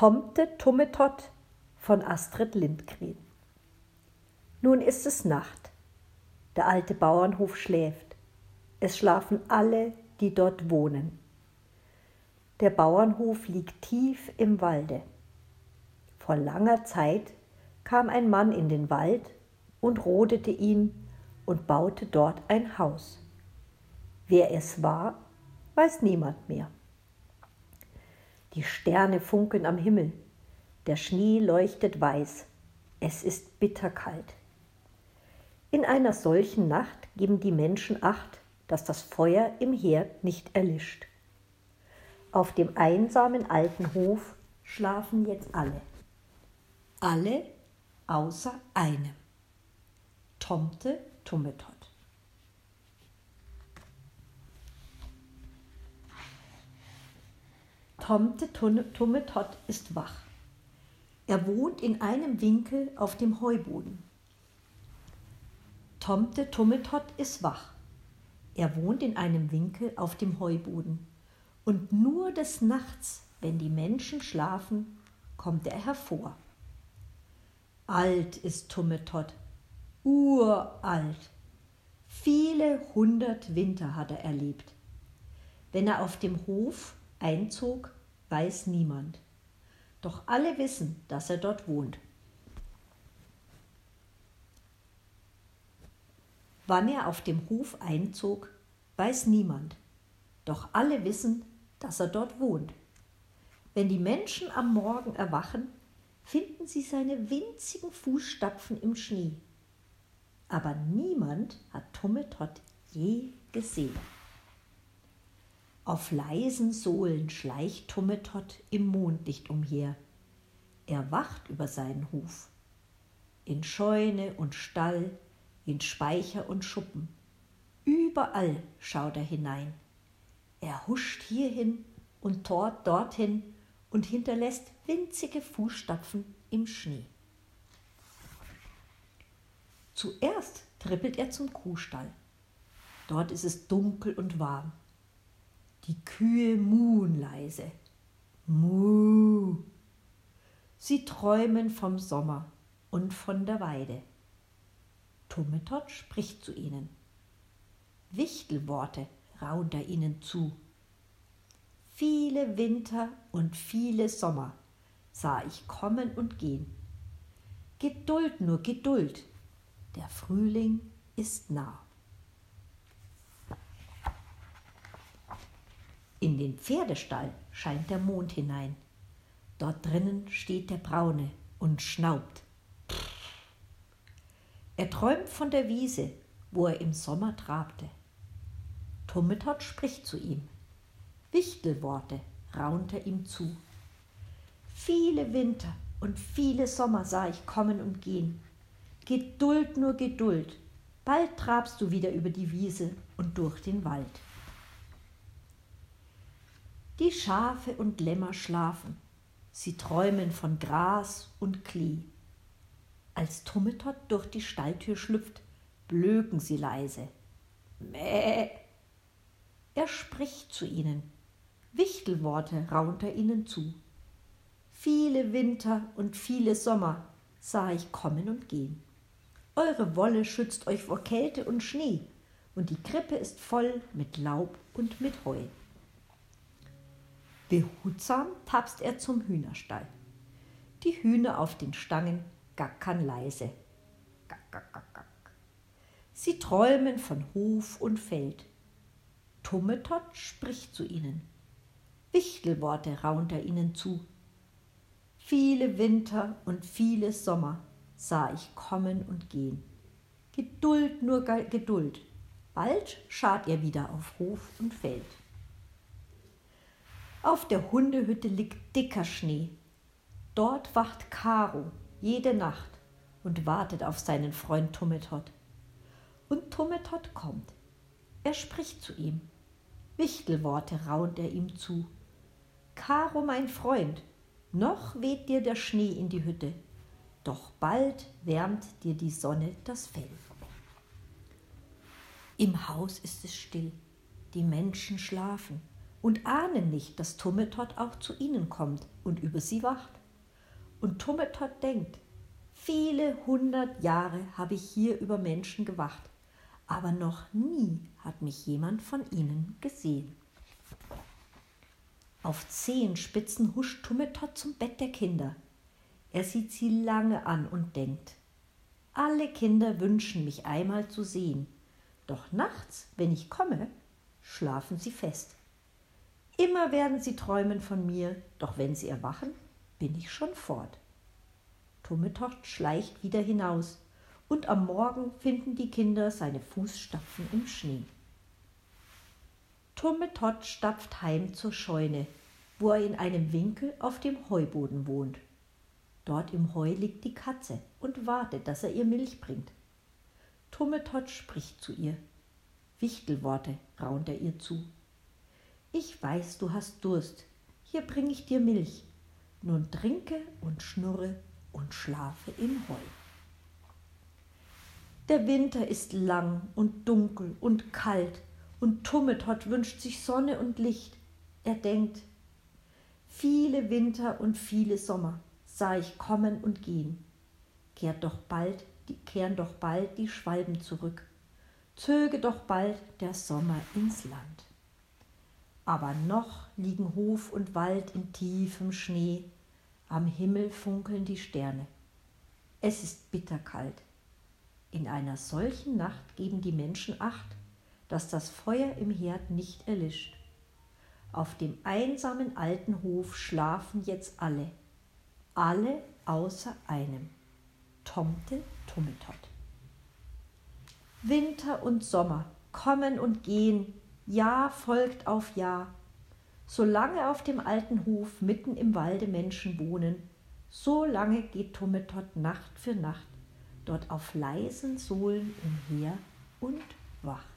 Tomte Tummetott von Astrid Lindgren. Nun ist es Nacht. Der alte Bauernhof schläft. Es schlafen alle, die dort wohnen. Der Bauernhof liegt tief im Walde. Vor langer Zeit kam ein Mann in den Wald und rodete ihn und baute dort ein Haus. Wer es war, weiß niemand mehr. Die Sterne funkeln am Himmel, der Schnee leuchtet weiß, es ist bitterkalt. In einer solchen Nacht geben die Menschen acht, dass das Feuer im Herd nicht erlischt. Auf dem einsamen alten Hof schlafen jetzt alle. Alle außer einem. Tomte Tummetot. Tomte Tummetott ist wach. Er wohnt in einem Winkel auf dem Heuboden. Tomte Tummetott ist wach. Er wohnt in einem Winkel auf dem Heuboden. Und nur des Nachts, wenn die Menschen schlafen, kommt er hervor. Alt ist Tummetott, uralt. Viele hundert Winter hat er erlebt. Wenn er auf dem Hof einzog, weiß niemand. Doch alle wissen, dass er dort wohnt. Wann er auf dem Hof einzog, weiß niemand. Doch alle wissen, dass er dort wohnt. Wenn die Menschen am Morgen erwachen, finden sie seine winzigen Fußstapfen im Schnee. Aber niemand hat Tummetott je gesehen. Auf leisen Sohlen schleicht Tummetott im Mondlicht umher. Er wacht über seinen Hof. In Scheune und Stall, in Speicher und Schuppen. Überall schaut er hinein. Er huscht hierhin und dort dorthin und hinterlässt winzige Fußstapfen im Schnee. Zuerst trippelt er zum Kuhstall. Dort ist es dunkel und warm. Die Kühe muhen leise. Muh. Sie träumen vom Sommer und von der Weide. Tummetott spricht zu ihnen. Wichtelworte raunt er ihnen zu. Viele Winter und viele Sommer sah ich kommen und gehen. Geduld nur, Geduld, der Frühling ist nah. In den Pferdestall scheint der Mond hinein. Dort drinnen steht der Braune und schnaubt. Er träumt von der Wiese, wo er im Sommer trabte. Tummetott spricht zu ihm. Wichtelworte raunt er ihm zu. Viele Winter und viele Sommer sah ich kommen und gehen. Geduld nur Geduld, bald trabst du wieder über die Wiese und durch den Wald. Die Schafe und Lämmer schlafen, sie träumen von Gras und Klee. Als Tummetott durch die Stalltür schlüpft, blöken sie leise. Mäh! Er spricht zu ihnen, Wichtelworte raunt er ihnen zu. Viele Winter und viele Sommer sah ich kommen und gehen. Eure Wolle schützt euch vor Kälte und Schnee, und die Krippe ist voll mit Laub und mit Heu. Behutsam tapst er zum Hühnerstall. Die Hühner auf den Stangen gackern leise. Gack, gack, gack, gack. Sie träumen von Hof und Feld. Tummetott spricht zu ihnen. Wichtelworte raunt er ihnen zu. Viele Winter und viele Sommer sah ich kommen und gehen. Geduld nur Geduld, bald schart ihr wieder auf Hof und Feld. Auf der Hundehütte liegt dicker Schnee. Dort wacht Karo jede Nacht und wartet auf seinen Freund Tummetott. Und Tummetott kommt. Er spricht zu ihm. Wichtelworte raunt er ihm zu. Karo, mein Freund, noch weht dir der Schnee in die Hütte, doch bald wärmt dir die Sonne das Fell. Im Haus ist es still, die Menschen schlafen und ahnen nicht, dass Tummetott auch zu ihnen kommt und über sie wacht. Und Tummetott denkt, viele hundert Jahre habe ich hier über Menschen gewacht, aber noch nie hat mich jemand von ihnen gesehen. Auf Zehenspitzen huscht Tummetott zum Bett der Kinder. Er sieht sie lange an und denkt, alle Kinder wünschen mich einmal zu sehen, doch nachts, wenn ich komme, schlafen sie fest. Immer werden sie träumen von mir, doch wenn sie erwachen, bin ich schon fort. Tummetocht schleicht wieder hinaus, und am Morgen finden die Kinder seine Fußstapfen im Schnee. Tummetott stapft heim zur Scheune, wo er in einem Winkel auf dem Heuboden wohnt. Dort im Heu liegt die Katze und wartet, dass er ihr Milch bringt. Tummetott spricht zu ihr. Wichtelworte raunt er ihr zu. Ich weiß, du hast Durst. Hier bring ich dir Milch. Nun trinke und schnurre und schlafe im Heu. Der Winter ist lang und dunkel und kalt, und Tummetott wünscht sich Sonne und Licht. Er denkt, viele Winter und viele Sommer sah ich kommen und gehen. Kehrt doch bald, die, kehren doch bald die Schwalben zurück. Zöge doch bald der Sommer ins Land aber noch liegen Hof und Wald in tiefem Schnee, am Himmel funkeln die Sterne. Es ist bitterkalt. In einer solchen Nacht geben die Menschen acht, dass das Feuer im Herd nicht erlischt. Auf dem einsamen alten Hof schlafen jetzt alle, alle außer einem, Tomte Tummetott. Winter und Sommer kommen und gehen, Jahr folgt auf Jahr. Solange auf dem alten Hof mitten im Walde Menschen wohnen, so lange geht Tummetott Nacht für Nacht dort auf leisen Sohlen umher und wacht.